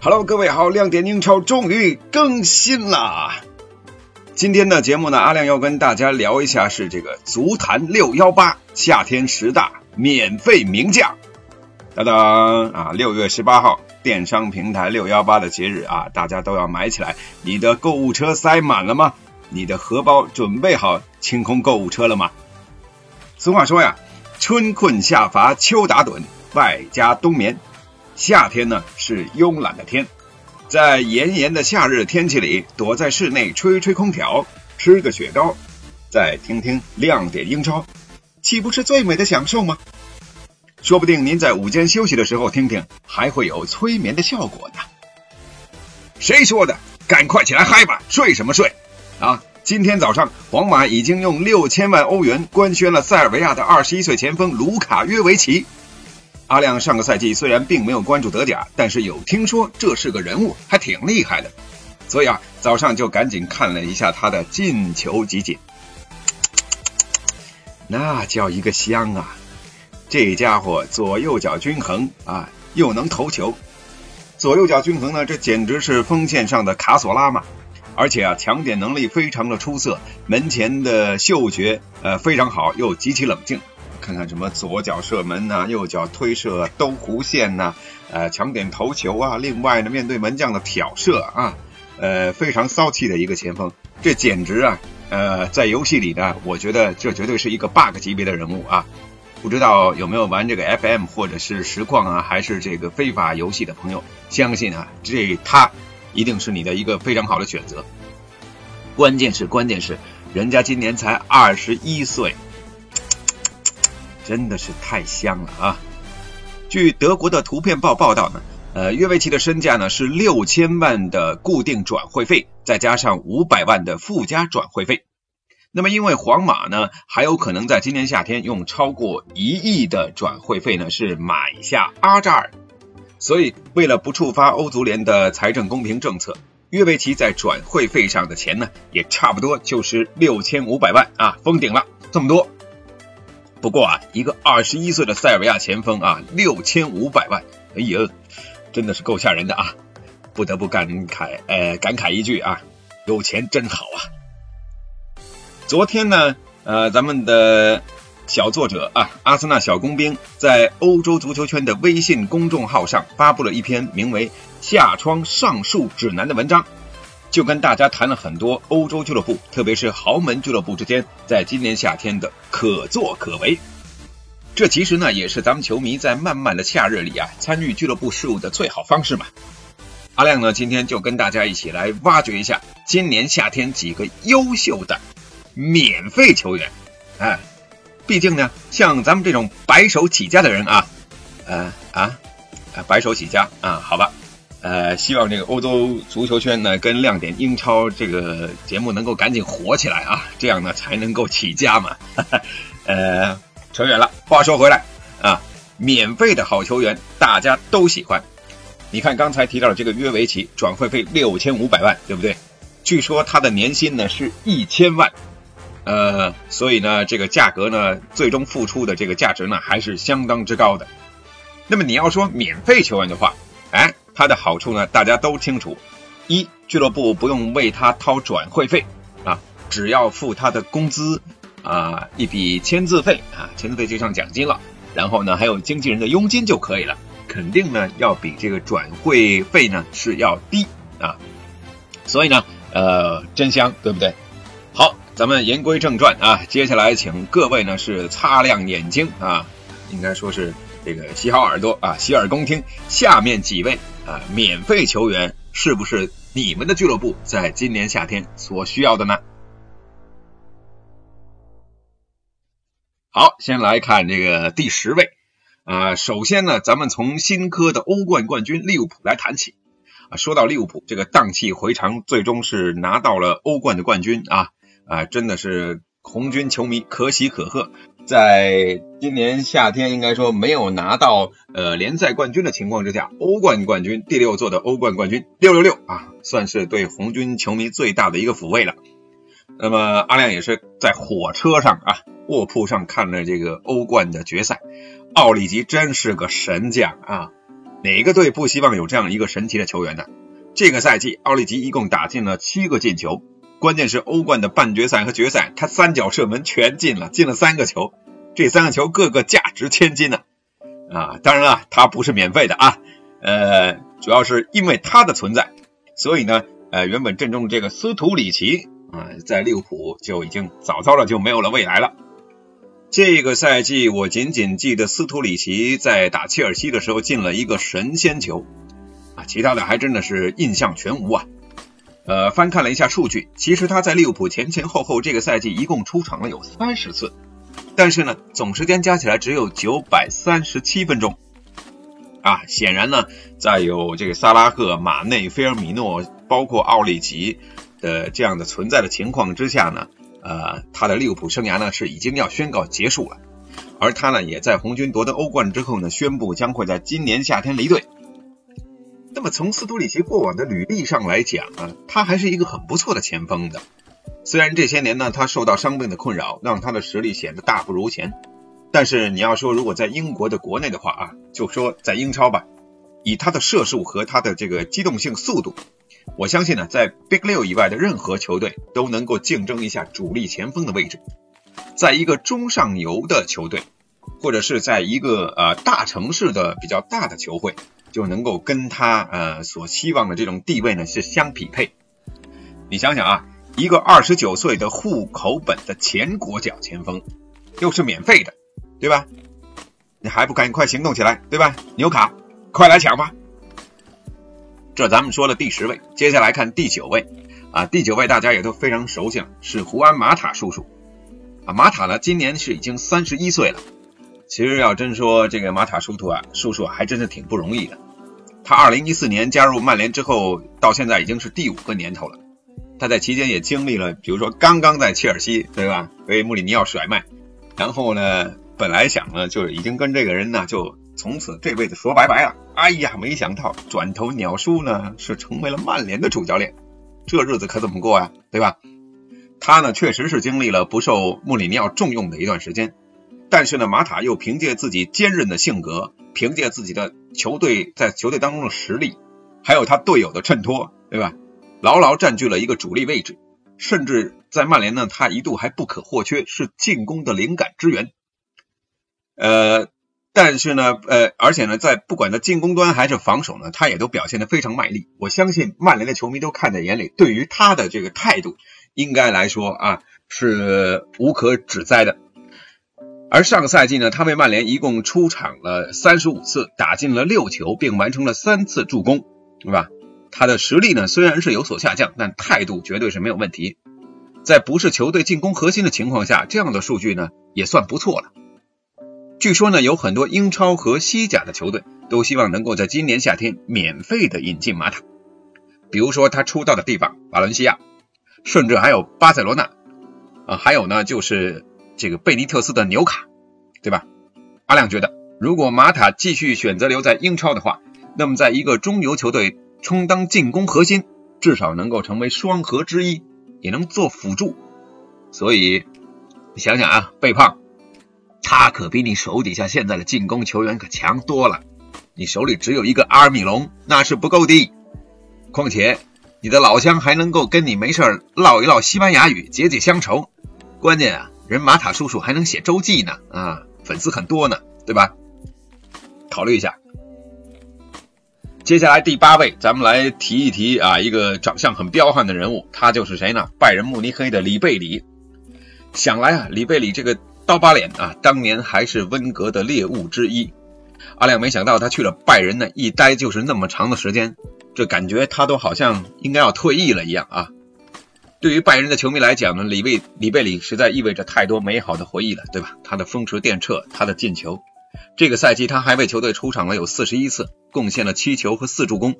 Hello，各位好，亮点英超终于更新啦！今天的节目呢，阿亮要跟大家聊一下是这个足坛六幺八夏天十大免费名将。当当啊，六月十八号，电商平台六幺八的节日啊，大家都要买起来。你的购物车塞满了吗？你的荷包准备好清空购物车了吗？俗话说呀，春困夏乏秋打盹，外加冬眠。夏天呢是慵懒的天，在炎炎的夏日天气里，躲在室内吹吹空调，吃个雪糕，再听听亮点英超，岂不是最美的享受吗？说不定您在午间休息的时候听听，还会有催眠的效果呢。谁说的？赶快起来嗨吧！睡什么睡？啊！今天早上，皇马已经用六千万欧元官宣了塞尔维亚的二十一岁前锋卢卡约维奇。阿亮上个赛季虽然并没有关注德甲，但是有听说这是个人物，还挺厉害的，所以啊，早上就赶紧看了一下他的进球集锦，那叫一个香啊！这家伙左右脚均衡啊，又能投球，左右脚均衡呢，这简直是锋线上的卡索拉嘛！而且啊，抢点能力非常的出色，门前的嗅觉呃非常好，又极其冷静。看看什么左脚射门呐，右脚推射兜弧线呐，呃，抢点头球啊。另外呢，面对门将的挑射啊，呃，非常骚气的一个前锋，这简直啊，呃，在游戏里呢，我觉得这绝对是一个 bug 级别的人物啊。不知道有没有玩这个 FM 或者是实况啊，还是这个非法游戏的朋友，相信啊，这他一定是你的一个非常好的选择。关键是关键是，人家今年才二十一岁。真的是太香了啊！据德国的图片报报道呢，呃，约维奇的身价呢是六千万的固定转会费，再加上五百万的附加转会费。那么，因为皇马呢还有可能在今年夏天用超过一亿的转会费呢是买下阿扎尔，所以为了不触发欧足联的财政公平政策，约维奇在转会费上的钱呢也差不多就是六千五百万啊，封顶了这么多。不过啊，一个二十一岁的塞尔维亚前锋啊，六千五百万，哎呀，真的是够吓人的啊！不得不感慨，呃，感慨一句啊，有钱真好啊！昨天呢，呃，咱们的小作者啊，阿森纳小工兵在欧洲足球圈的微信公众号上发布了一篇名为《下窗上树指南》的文章。就跟大家谈了很多欧洲俱乐部，特别是豪门俱乐部之间，在今年夏天的可作可为。这其实呢，也是咱们球迷在漫漫的夏日里啊，参与俱乐部事务的最好方式嘛。阿亮呢，今天就跟大家一起来挖掘一下今年夏天几个优秀的免费球员。哎，毕竟呢，像咱们这种白手起家的人啊，呃啊，白手起家啊，好吧。呃，希望这个欧洲足球圈呢，跟亮点英超这个节目能够赶紧火起来啊，这样呢才能够起家嘛。呃，扯远了，话说回来啊，免费的好球员大家都喜欢。你看刚才提到的这个约维奇，转会费六千五百万，对不对？据说他的年薪呢是一千万，呃，所以呢这个价格呢，最终付出的这个价值呢还是相当之高的。那么你要说免费球员的话，它的好处呢，大家都清楚。一，俱乐部不用为他掏转会费啊，只要付他的工资啊，一笔签字费啊，签字费就像奖金了。然后呢，还有经纪人的佣金就可以了，肯定呢要比这个转会费呢是要低啊。所以呢，呃，真香，对不对？好，咱们言归正传啊，接下来请各位呢是擦亮眼睛啊，应该说是这个洗好耳朵啊，洗耳恭听下面几位。啊，免费球员是不是你们的俱乐部在今年夏天所需要的呢？好，先来看这个第十位啊。首先呢，咱们从新科的欧冠冠军利物浦来谈起啊。说到利物浦，这个荡气回肠，最终是拿到了欧冠的冠军啊啊，真的是红军球迷可喜可贺。在今年夏天，应该说没有拿到呃联赛冠军的情况之下，欧冠冠军第六座的欧冠冠军六六六啊，算是对红军球迷最大的一个抚慰了。那么阿亮也是在火车上啊卧铺上看了这个欧冠的决赛，奥里吉真是个神将啊！哪个队不希望有这样一个神奇的球员呢？这个赛季奥利吉一共打进了七个进球，关键是欧冠的半决赛和决赛，他三脚射门全进了，进了三个球，这三个球个个价值千金呢。啊，当然了，他不是免费的啊，呃，主要是因为他的存在，所以呢，呃，原本阵中这个斯图里奇啊，在利物浦就已经早早的就没有了未来了。这个赛季我仅仅记得斯图里奇在打切尔西的时候进了一个神仙球啊，其他的还真的是印象全无啊。呃，翻看了一下数据，其实他在利物浦前前后后这个赛季一共出场了有三十次。但是呢，总时间加起来只有九百三十七分钟，啊，显然呢，在有这个萨拉赫、马内、菲尔米诺，包括奥利吉的这样的存在的情况之下呢，呃，他的利物浦生涯呢是已经要宣告结束了，而他呢也在红军夺得欧冠之后呢，宣布将会在今年夏天离队。那么从斯图里奇过往的履历上来讲啊，他还是一个很不错的前锋的。虽然这些年呢，他受到伤病的困扰，让他的实力显得大不如前，但是你要说如果在英国的国内的话啊，就说在英超吧，以他的射术和他的这个机动性速度，我相信呢，在 Big 六以外的任何球队都能够竞争一下主力前锋的位置。在一个中上游的球队，或者是在一个呃大城市的比较大的球会，就能够跟他呃所希望的这种地位呢是相匹配。你想想啊。一个二十九岁的户口本的前国脚前锋，又是免费的，对吧？你还不赶快行动起来，对吧？纽卡，快来抢吧！这咱们说了第十位，接下来看第九位啊，第九位大家也都非常熟悉了，是胡安马塔叔叔啊。马塔呢，今年是已经三十一岁了。其实要真说这个马塔叔叔啊，叔叔还真是挺不容易的。他二零一四年加入曼联之后，到现在已经是第五个年头了。他在期间也经历了，比如说刚刚在切尔西，对吧？被穆里尼奥甩卖，然后呢，本来想呢，就是已经跟这个人呢，就从此这辈子说拜拜了。哎呀，没想到转头鸟叔呢，是成为了曼联的主教练，这日子可怎么过呀？对吧？他呢，确实是经历了不受穆里尼奥重用的一段时间，但是呢，马塔又凭借自己坚韧的性格，凭借自己的球队在球队当中的实力，还有他队友的衬托，对吧？牢牢占据了一个主力位置，甚至在曼联呢，他一度还不可或缺，是进攻的灵感之源。呃，但是呢，呃，而且呢，在不管在进攻端还是防守呢，他也都表现的非常卖力。我相信曼联的球迷都看在眼里，对于他的这个态度，应该来说啊，是无可指摘的。而上个赛季呢，他为曼联一共出场了三十五次，打进了六球，并完成了三次助攻，对吧？他的实力呢虽然是有所下降，但态度绝对是没有问题。在不是球队进攻核心的情况下，这样的数据呢也算不错了。据说呢，有很多英超和西甲的球队都希望能够在今年夏天免费的引进马塔，比如说他出道的地方瓦伦西亚，甚至还有巴塞罗那啊，还有呢就是这个贝尼特斯的纽卡，对吧？阿亮觉得，如果马塔继续选择留在英超的话，那么在一个中游球队。充当进攻核心，至少能够成为双核之一，也能做辅助。所以你想想啊，贝胖，他可比你手底下现在的进攻球员可强多了。你手里只有一个阿尔米隆，那是不够的。况且你的老乡还能够跟你没事唠一唠西班牙语，解解乡愁。关键啊，人马塔叔叔还能写周记呢，啊，粉丝很多呢，对吧？考虑一下。接下来第八位，咱们来提一提啊，一个长相很彪悍的人物，他就是谁呢？拜仁慕尼黑的里贝里。想来啊，里贝里这个刀疤脸啊，当年还是温格的猎物之一。阿亮没想到他去了拜仁呢，一待就是那么长的时间，这感觉他都好像应该要退役了一样啊。对于拜仁的球迷来讲呢，里贝里贝里实在意味着太多美好的回忆了，对吧？他的风驰电掣，他的进球。这个赛季他还为球队出场了有四十一次，贡献了七球和四助攻。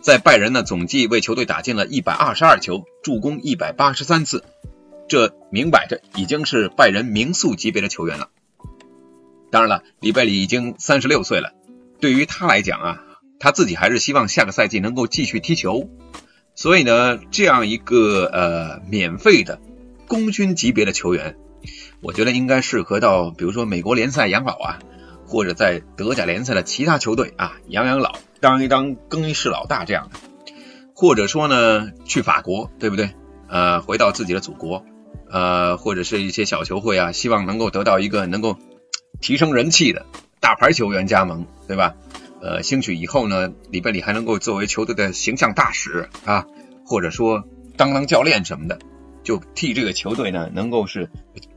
在拜仁呢，总计为球队打进了一百二十二球，助攻一百八十三次。这明摆着已经是拜仁名宿级别的球员了。当然了，里贝里已经三十六岁了，对于他来讲啊，他自己还是希望下个赛季能够继续踢球。所以呢，这样一个呃免费的功勋级别的球员，我觉得应该适合到比如说美国联赛养老啊。或者在德甲联赛的其他球队啊养养老，当一当更衣室老大这样的，或者说呢去法国，对不对？呃，回到自己的祖国，呃，或者是一些小球会啊，希望能够得到一个能够提升人气的大牌球员加盟，对吧？呃，兴许以后呢，里贝里还能够作为球队的形象大使啊，或者说当当教练什么的，就替这个球队呢能够是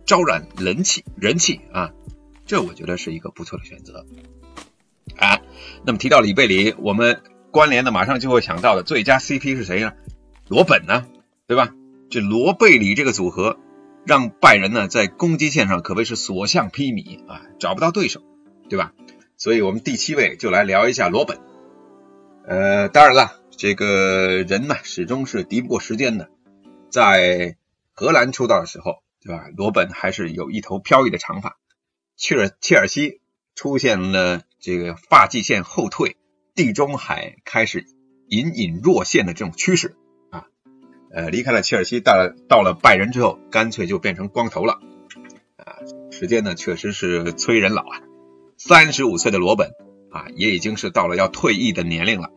招揽人气人气啊，这我觉得是一个不错的选择啊。那么提到里贝里，我们关联的马上就会想到的最佳 CP 是谁呢？罗本呢，对吧？这罗贝里这个组合，让拜仁呢在攻击线上可谓是所向披靡啊，找不到对手，对吧？所以我们第七位就来聊一下罗本。呃，当然了，这个人呢始终是敌不过时间的。在荷兰出道的时候，对吧？罗本还是有一头飘逸的长发。切尔切尔西出现了这个发际线后退，地中海开始隐隐若现的这种趋势啊。呃，离开了切尔西，到了到了拜仁之后，干脆就变成光头了啊。时间呢，确实是催人老啊。三十五岁的罗本啊，也已经是到了要退役的年龄了。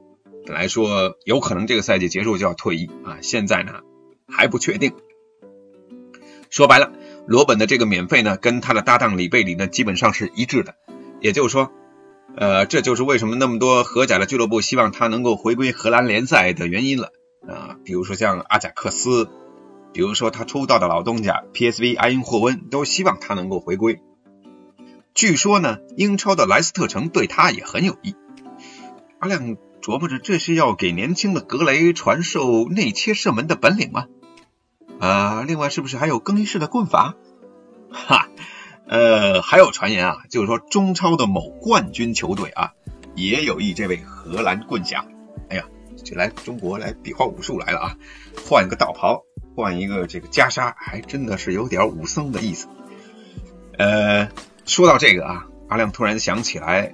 本来说有可能这个赛季结束就要退役啊，现在呢还不确定。说白了，罗本的这个免费呢，跟他的搭档里贝里呢基本上是一致的。也就是说，呃，这就是为什么那么多荷甲的俱乐部希望他能够回归荷兰联赛的原因了啊。比如说像阿贾克斯，比如说他出道的老东家 PSV 埃因霍温，都希望他能够回归。据说呢，英超的莱斯特城对他也很有意。阿亮琢磨着，这是要给年轻的格雷传授内切射门的本领吗？啊，另外是不是还有更衣室的棍法？哈，呃，还有传言啊，就是说中超的某冠军球队啊，也有意这位荷兰棍侠。哎呀，就来中国来比划武术来了啊，换一个道袍，换一个这个袈裟，还真的是有点武僧的意思。呃。说到这个啊，阿亮突然想起来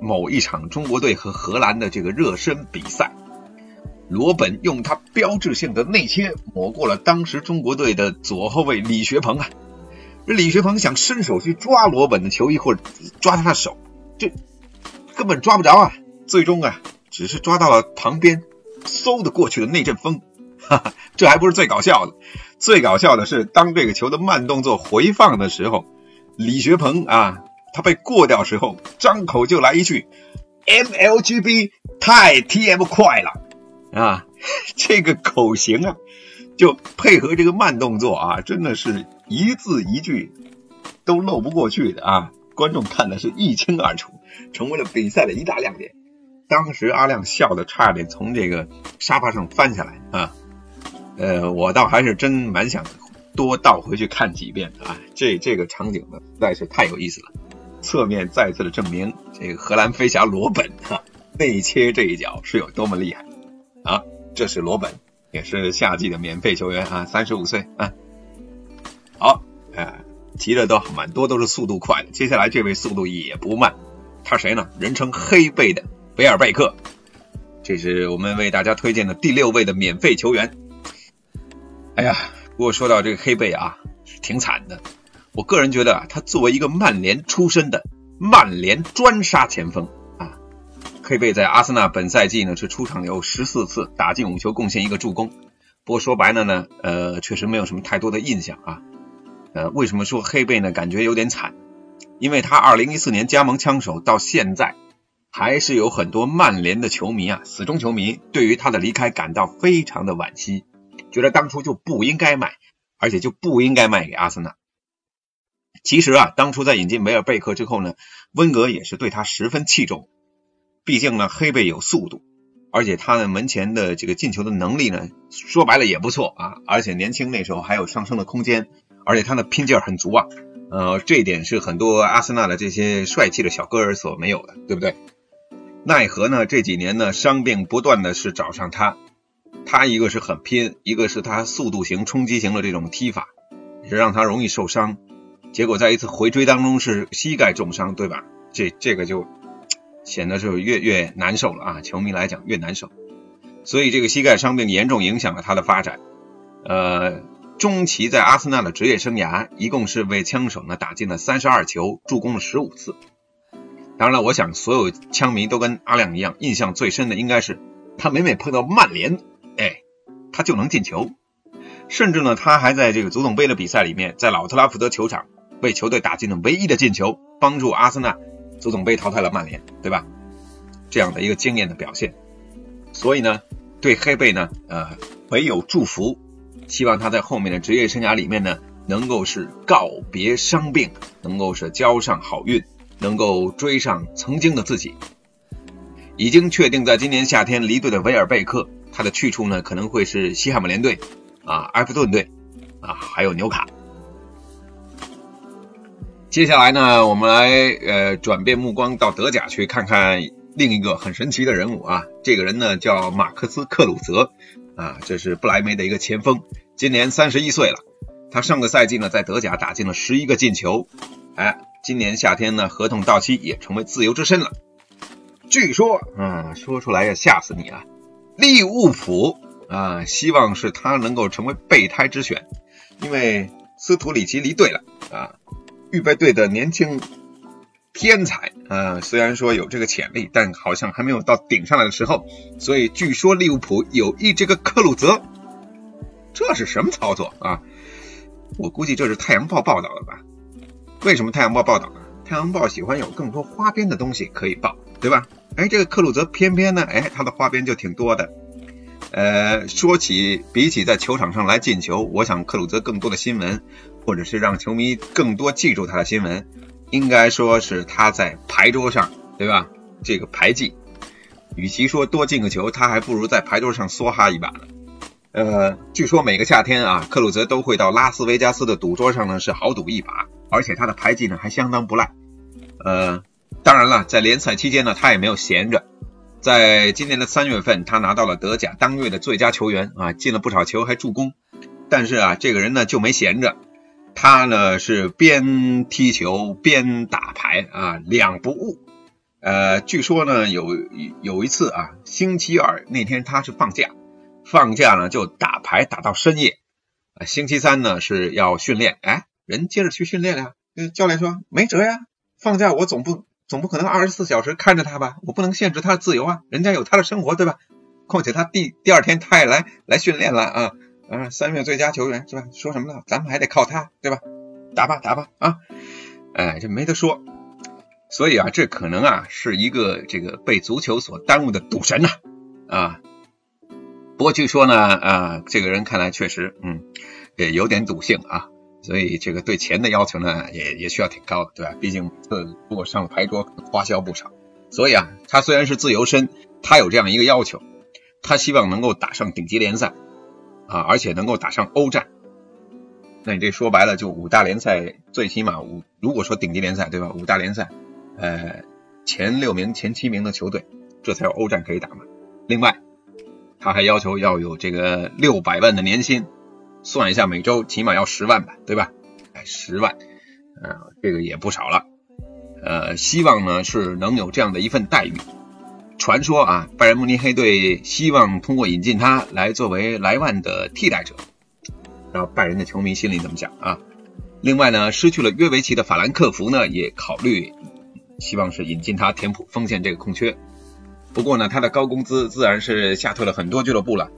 某一场中国队和荷兰的这个热身比赛，罗本用他标志性的内切抹过了当时中国队的左后卫李学鹏啊。这李学鹏想伸手去抓罗本的球衣或者抓他的手，这根本抓不着啊。最终啊，只是抓到了旁边嗖的过去的那阵风。哈哈，这还不是最搞笑的，最搞笑的是当这个球的慢动作回放的时候。李学鹏啊，他被过掉时候，张口就来一句 “MLGB 太 TM 快了”啊，这个口型啊，就配合这个慢动作啊，真的是一字一句都漏不过去的啊，观众看的是一清二楚，成为了比赛的一大亮点。当时阿亮笑的差点从这个沙发上翻下来啊，呃，我倒还是真蛮想。多倒回去看几遍啊！这这个场景呢，实在是太有意思了。侧面再次的证明，这个荷兰飞侠罗本哈内切这一脚是有多么厉害啊！这是罗本，也是夏季的免费球员啊，三十五岁啊。好，哎，提的都蛮多，都是速度快。接下来这位速度也不慢，他谁呢？人称黑贝的维尔贝克，这是我们为大家推荐的第六位的免费球员。哎呀！不过说到这个黑贝啊，挺惨的。我个人觉得啊，他作为一个曼联出身的曼联专杀前锋啊，黑贝在阿森纳本赛季呢是出场有十四次，打进五球，贡献一个助攻。不过说白了呢，呃，确实没有什么太多的印象啊。呃，为什么说黑贝呢？感觉有点惨，因为他二零一四年加盟枪手到现在，还是有很多曼联的球迷啊，死忠球迷对于他的离开感到非常的惋惜。觉得当初就不应该卖，而且就不应该卖给阿森纳。其实啊，当初在引进梅尔贝克之后呢，温格也是对他十分器重。毕竟呢，黑贝有速度，而且他的门前的这个进球的能力呢，说白了也不错啊。而且年轻那时候还有上升的空间，而且他的拼劲儿很足啊。呃，这一点是很多阿森纳的这些帅气的小哥儿所没有的，对不对？奈何呢，这几年呢，伤病不断的是找上他。他一个是很拼，一个是他速度型、冲击型的这种踢法，是让他容易受伤。结果在一次回追当中是膝盖重伤，对吧？这这个就显得是越越难受了啊！球迷来讲越难受。所以这个膝盖伤病严重影响了他的发展。呃，中期在阿森纳的职业生涯，一共是为枪手呢打进了三十二球，助攻了十五次。当然了，我想所有枪迷都跟阿亮一样，印象最深的应该是他每每碰到曼联，哎，他就能进球。甚至呢，他还在这个足总杯的比赛里面，在老特拉福德球场为球队打进了唯一的进球，帮助阿森纳足总杯淘汰了曼联，对吧？这样的一个惊艳的表现。所以呢，对黑贝呢，呃，唯有祝福，希望他在后面的职业生涯里面呢，能够是告别伤病，能够是交上好运，能够追上曾经的自己。已经确定在今年夏天离队的维尔贝克，他的去处呢，可能会是西汉姆联队。啊，埃弗顿队啊，还有纽卡。接下来呢，我们来呃转变目光到德甲去看看另一个很神奇的人物啊。这个人呢叫马克斯克鲁泽啊，这是不莱梅的一个前锋，今年三十一岁了。他上个赛季呢在德甲打进了十一个进球，哎，今年夏天呢合同到期也成为自由之身了。据说，嗯，说出来要吓死你啊，利物浦。啊，希望是他能够成为备胎之选，因为斯图里奇离队了啊。预备队的年轻天才啊，虽然说有这个潜力，但好像还没有到顶上来的时候。所以据说利物浦有意这个克鲁泽，这是什么操作啊？我估计这是太阳报报道的吧？为什么太阳报报道呢？太阳报喜欢有更多花边的东西可以报，对吧？哎，这个克鲁泽偏偏呢，哎，他的花边就挺多的。呃，说起比起在球场上来进球，我想克鲁泽更多的新闻，或者是让球迷更多记住他的新闻，应该说是他在牌桌上，对吧？这个牌技，与其说多进个球，他还不如在牌桌上梭哈一把呢。呃，据说每个夏天啊，克鲁泽都会到拉斯维加斯的赌桌上呢是豪赌一把，而且他的牌技呢还相当不赖。呃，当然了，在联赛期间呢，他也没有闲着。在今年的三月份，他拿到了德甲当月的最佳球员啊，进了不少球，还助攻。但是啊，这个人呢就没闲着，他呢是边踢球边打牌啊，两不误。呃，据说呢有有一次啊，星期二那天他是放假，放假呢就打牌打到深夜。啊，星期三呢是要训练，哎，人接着去训练了。教练说没辙呀，放假我总不。总不可能二十四小时看着他吧？我不能限制他的自由啊！人家有他的生活，对吧？况且他第第二天他也来来训练了啊！啊，三月最佳球员是吧？说什么呢？咱们还得靠他，对吧？打吧打吧啊！哎，这没得说。所以啊，这可能啊是一个这个被足球所耽误的赌神呐啊！不过据说呢啊，这个人看来确实嗯也有点赌性啊。所以这个对钱的要求呢，也也需要挺高的，对吧？毕竟这如果上了牌桌，花销不少。所以啊，他虽然是自由身，他有这样一个要求，他希望能够打上顶级联赛啊，而且能够打上欧战。那你这说白了，就五大联赛，最起码五，如果说顶级联赛，对吧？五大联赛，呃，前六名、前七名的球队，这才有欧战可以打嘛。另外，他还要求要有这个六百万的年薪。算一下，每周起码要十万吧，对吧？哎，十万，呃，这个也不少了。呃，希望呢是能有这样的一份待遇。传说啊，拜仁慕尼黑队希望通过引进他来作为莱万的替代者。然后拜仁的球迷心里怎么想啊？另外呢，失去了约维奇的法兰克福呢，也考虑希望是引进他填补锋线这个空缺。不过呢，他的高工资自然是吓退了很多俱乐部了。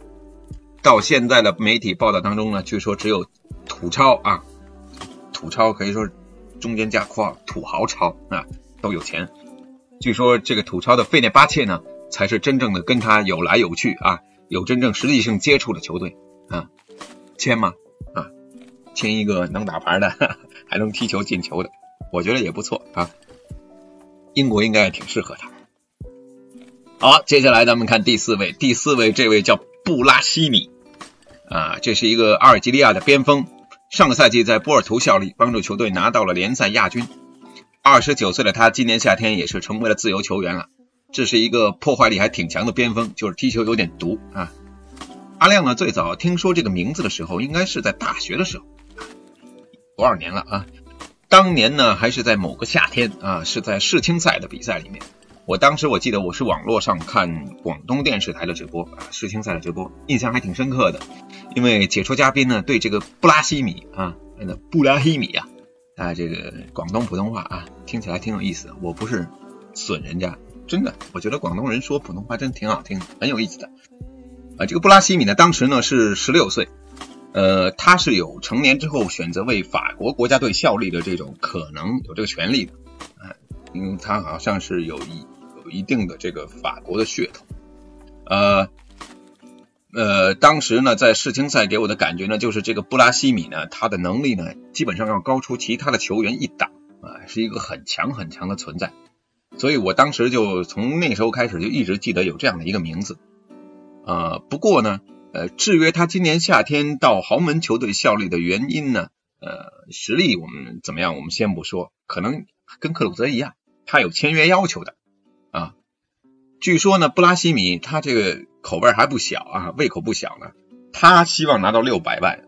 到现在的媒体报道当中呢，据说只有土超啊，土超可以说中间加括号土豪超啊都有钱。据说这个土超的费内巴切呢，才是真正的跟他有来有去啊，有真正实际性接触的球队啊，签吗？啊，签一个能打牌的，还能踢球进球的，我觉得也不错啊。英国应该挺适合他。好，接下来咱们看第四位，第四位这位叫布拉西米。啊，这是一个阿尔及利亚的边锋，上个赛季在波尔图效力，帮助球队拿到了联赛亚军。二十九岁的他，今年夏天也是成为了自由球员了。这是一个破坏力还挺强的边锋，就是踢球有点毒啊。阿亮呢，最早听说这个名字的时候，应该是在大学的时候，多少年了啊？当年呢，还是在某个夏天啊，是在世青赛的比赛里面。我当时我记得我是网络上看广东电视台的直播啊，世青赛的直播，印象还挺深刻的。因为解说嘉宾呢对这个布拉西米啊，那布拉西米啊，啊这个广东普通话啊听起来挺有意思。我不是损人家，真的，我觉得广东人说普通话真挺好听，很有意思的。啊，这个布拉西米呢，当时呢是十六岁，呃，他是有成年之后选择为法国国家队效力的这种可能，有这个权利的，啊，因为他好像是有一一定的这个法国的血统，呃。呃，当时呢，在世青赛给我的感觉呢，就是这个布拉西米呢，他的能力呢，基本上要高出其他的球员一档啊，是一个很强很强的存在。所以我当时就从那时候开始就一直记得有这样的一个名字啊。不过呢，呃，制约他今年夏天到豪门球队效力的原因呢，呃，实力我们怎么样，我们先不说，可能跟克鲁泽一样，他有签约要求的。据说呢，布拉西米他这个。口味还不小啊，胃口不小呢。他希望拿到六百万，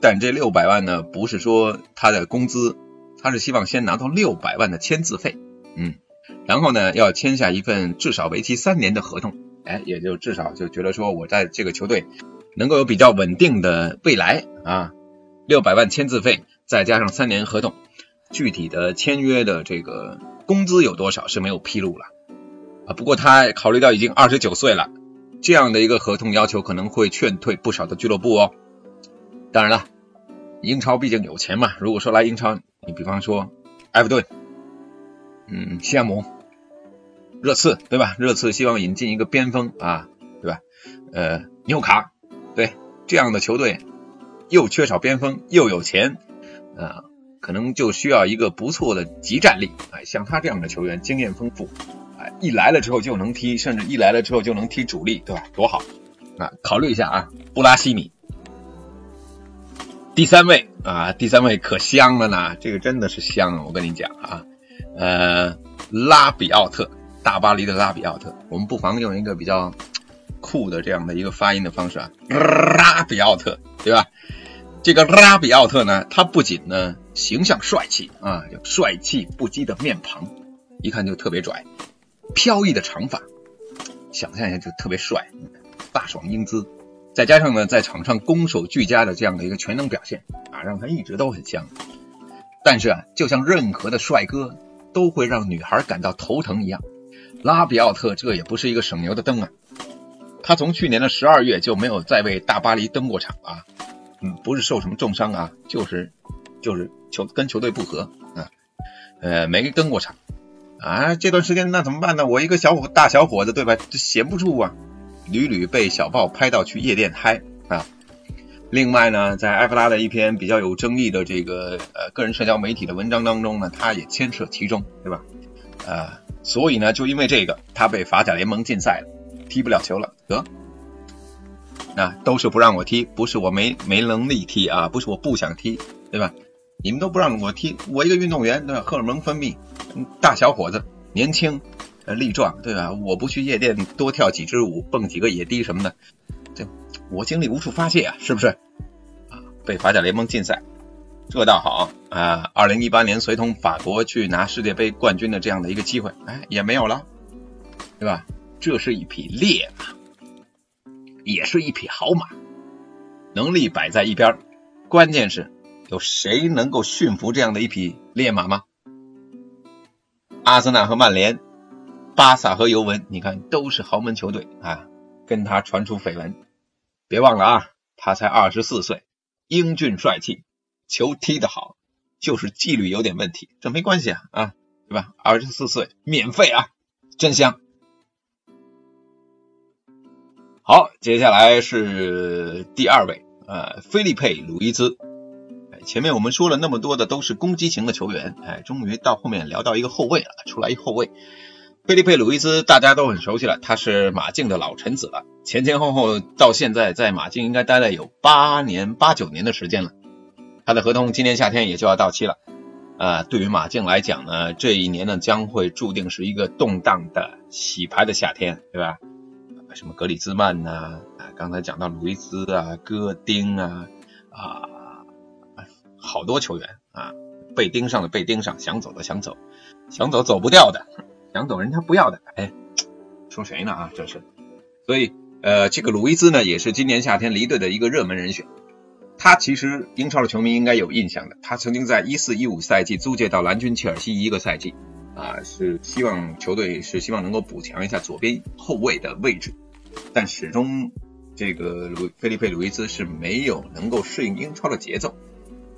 但这六百万呢，不是说他的工资，他是希望先拿到六百万的签字费，嗯，然后呢，要签下一份至少为期三年的合同，哎，也就至少就觉得说我在这个球队能够有比较稳定的未来啊。六百万签字费，再加上三年合同，具体的签约的这个工资有多少是没有披露了啊。不过他考虑到已经二十九岁了。这样的一个合同要求可能会劝退不少的俱乐部哦。当然了，英超毕竟有钱嘛。如果说来英超，你比方说埃弗顿，嗯，西汉姆、热刺，对吧？热刺希望引进一个边锋啊，对吧？呃，纽卡，对这样的球队又缺少边锋又有钱啊，可能就需要一个不错的集战力。哎，像他这样的球员，经验丰富。一来了之后就能踢，甚至一来了之后就能踢主力，对吧？多好啊！考虑一下啊，布拉西米。第三位啊，第三位可香了呢，这个真的是香，我跟你讲啊，呃，拉比奥特，大巴黎的拉比奥特，我们不妨用一个比较酷的这样的一个发音的方式啊，拉比奥特，对吧？这个拉比奥特呢，他不仅呢形象帅气啊，有帅气不羁的面庞，一看就特别拽。飘逸的长发，想象一下就特别帅，大爽英姿，再加上呢，在场上攻守俱佳的这样的一个全能表现。啊，让他一直都很香。但是啊，就像任何的帅哥都会让女孩感到头疼一样，拉比奥特这也不是一个省油的灯啊。他从去年的十二月就没有再为大巴黎登过场啊，嗯，不是受什么重伤啊，就是就是球跟球队不和。啊，呃，没登过场。啊，这段时间那怎么办呢？我一个小伙大小伙子，对吧？这闲不住啊，屡屡被小报拍到去夜店嗨啊。另外呢，在埃弗拉的一篇比较有争议的这个呃个人社交媒体的文章当中呢，他也牵涉其中，对吧？啊，所以呢，就因为这个，他被法甲联盟禁赛了，踢不了球了。得，那都是不让我踢，不是我没没能力踢啊，不是我不想踢，对吧？你们都不让我踢，我一个运动员，对吧？荷尔蒙分泌。大小伙子，年轻，力壮，对吧？我不去夜店多跳几支舞，蹦几个野迪什么的，这我精力无处发泄啊，是不是？啊，被法甲联盟禁赛，这倒好啊。二零一八年随同法国去拿世界杯冠军的这样的一个机会，哎，也没有了，对吧？这是一匹烈马，也是一匹好马，能力摆在一边，关键是有谁能够驯服这样的一匹烈马吗？阿森纳和曼联、巴萨和尤文，你看都是豪门球队啊，跟他传出绯闻。别忘了啊，他才二十四岁，英俊帅气，球踢得好，就是纪律有点问题，这没关系啊啊，对吧？二十四岁，免费啊，真香。好，接下来是第二位，呃，菲利佩·鲁伊兹。前面我们说了那么多的都是攻击型的球员，哎，终于到后面聊到一个后卫了，出来一后卫，贝利佩·鲁伊兹大家都很熟悉了，他是马竞的老臣子了，前前后后到现在在马竞应该待了有八年八九年的时间了，他的合同今年夏天也就要到期了，啊，对于马竞来讲呢，这一年呢将会注定是一个动荡的洗牌的夏天，对吧？什么格里兹曼呐，啊，刚才讲到鲁伊兹啊，戈丁啊，啊。好多球员啊，被盯上的被盯上，想走的想走，想走走不掉的，想走人家不要的，哎，说谁呢啊？这是，所以呃，这个鲁伊兹呢，也是今年夏天离队的一个热门人选。他其实英超的球迷应该有印象的，他曾经在一四一五赛季租借到蓝军切尔西一个赛季，啊，是希望球队是希望能够补强一下左边后卫的位置，但始终这个鲁菲利佩鲁伊兹是没有能够适应英超的节奏，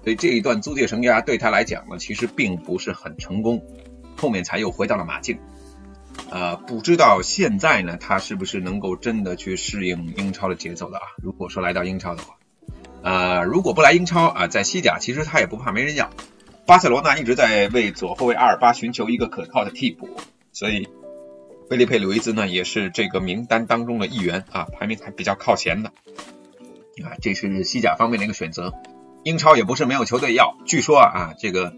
所以这一段租借生涯对他来讲呢，其实并不是很成功，后面才又回到了马竞，啊，不知道现在呢，他是不是能够真的去适应英超的节奏了啊？如果说来到英超的话，啊，如果不来英超啊，在西甲其实他也不怕没人要。巴塞罗那一直在为左后卫阿尔巴寻求一个可靠的替补，所以菲利佩·鲁伊兹呢也是这个名单当中的一员啊，排名还比较靠前的啊，这是西甲方面的一个选择。英超也不是没有球队要，据说啊，这个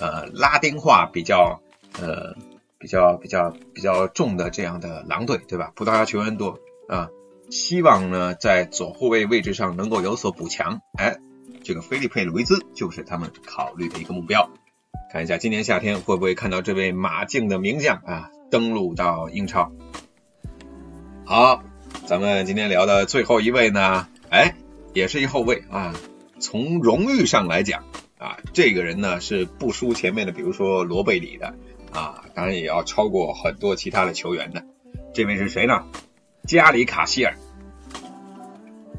呃拉丁化比较呃比较比较比较重的这样的狼队，对吧？葡萄牙球员多啊，希望呢在左后卫位置上能够有所补强，哎。这个菲利佩·鲁伊兹就是他们考虑的一个目标。看一下今年夏天会不会看到这位马竞的名将啊登陆到英超。好，咱们今天聊的最后一位呢，哎，也是一后卫啊。从荣誉上来讲啊，这个人呢是不输前面的，比如说罗贝里的啊，当然也要超过很多其他的球员的。这位是谁呢？加里·卡希尔。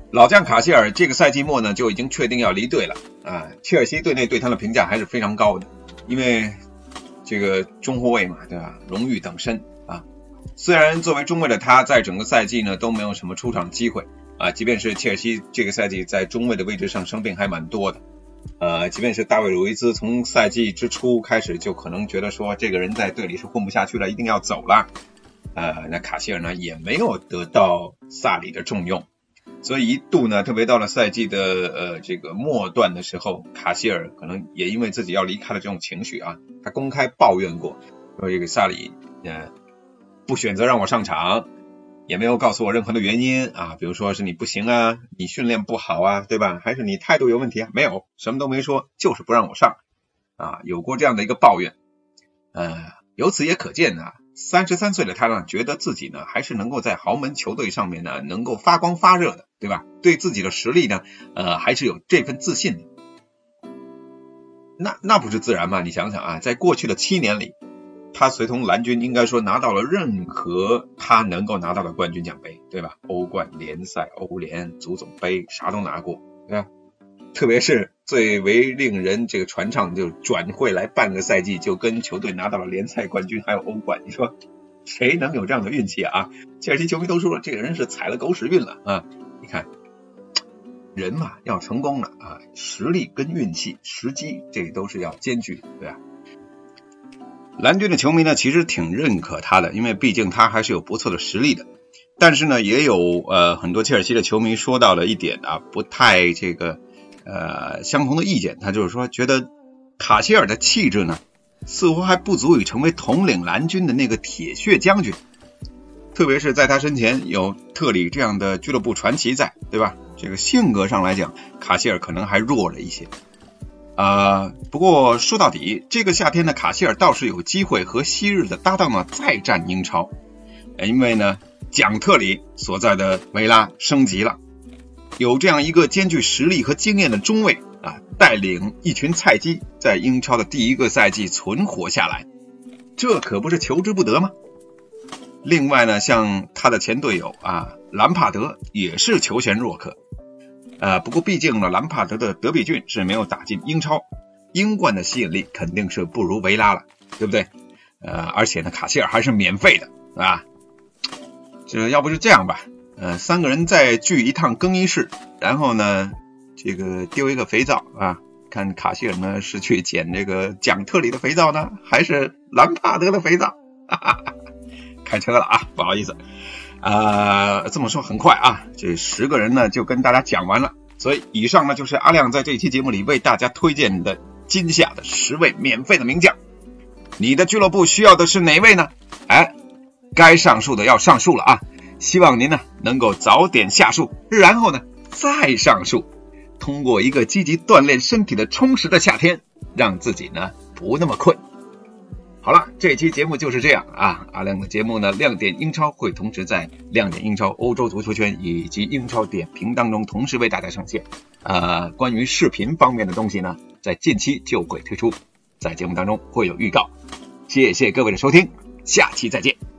老将卡希尔这个赛季末呢就已经确定要离队了啊，切尔西队内对他的评价还是非常高的，因为这个中后卫嘛，对吧？荣誉等身啊。虽然作为中卫的他在整个赛季呢都没有什么出场机会啊，即便是切尔西这个赛季在中卫的位置上生病还蛮多的，呃，即便是大卫·鲁伊兹从赛季之初开始就可能觉得说这个人在队里是混不下去了，一定要走了，呃，那卡希尔呢也没有得到萨里的重用。所以一度呢，特别到了赛季的呃这个末段的时候，卡希尔可能也因为自己要离开的这种情绪啊，他公开抱怨过，说这个萨里呃不选择让我上场，也没有告诉我任何的原因啊，比如说是你不行啊，你训练不好啊，对吧？还是你态度有问题啊？没有，什么都没说，就是不让我上啊，有过这样的一个抱怨，呃，由此也可见呢。三十三岁的他呢，觉得自己呢还是能够在豪门球队上面呢能够发光发热的，对吧？对自己的实力呢，呃，还是有这份自信的。那那不是自然吗？你想想啊，在过去的七年里，他随同蓝军应该说拿到了任何他能够拿到的冠军奖杯，对吧？欧冠、联赛、欧联、足总杯，啥都拿过，对吧？特别是最为令人这个传唱，就转会来半个赛季就跟球队拿到了联赛冠军，还有欧冠。你说谁能有这样的运气啊？切尔西球迷都说了，这个人是踩了狗屎运了啊！你看，人嘛，要成功了啊，实力跟运气、时机这都是要兼具，对吧？蓝军的球迷呢，其实挺认可他的，因为毕竟他还是有不错的实力的。但是呢，也有呃很多切尔西的球迷说到了一点啊，不太这个。呃，相同的意见，他就是说，觉得卡希尔的气质呢，似乎还不足以成为统领蓝军的那个铁血将军，特别是在他身前有特里这样的俱乐部传奇在，对吧？这个性格上来讲，卡希尔可能还弱了一些。啊，不过说到底，这个夏天的卡希尔倒是有机会和昔日的搭档呢再战英超，因为呢，蒋特里所在的维拉升级了。有这样一个兼具实力和经验的中卫啊，带领一群菜鸡在英超的第一个赛季存活下来，这可不是求之不得吗？另外呢，像他的前队友啊，兰帕德也是求贤若渴，呃，不过毕竟呢，兰帕德的德比郡是没有打进英超，英冠的吸引力肯定是不如维拉了，对不对？呃，而且呢，卡希尔还是免费的，啊，这要不就这样吧。呃，三个人再聚一趟更衣室，然后呢，这个丢一个肥皂啊，看卡希尔呢是去捡这个蒋特里的肥皂呢，还是兰帕德的肥皂？哈哈哈，开车了啊，不好意思，啊，这么说很快啊，这十个人呢就跟大家讲完了，所以以上呢就是阿亮在这一期节目里为大家推荐的今夏的十位免费的名将，你的俱乐部需要的是哪位呢？哎，该上树的要上树了啊。希望您呢能够早点下树，然后呢再上树，通过一个积极锻炼身体的充实的夏天，让自己呢不那么困。好了，这期节目就是这样啊。阿亮的节目呢，亮点英超会同时在亮点英超欧洲足球圈以及英超点评当中同时为大家上线。呃，关于视频方面的东西呢，在近期就会推出，在节目当中会有预告。谢谢各位的收听，下期再见。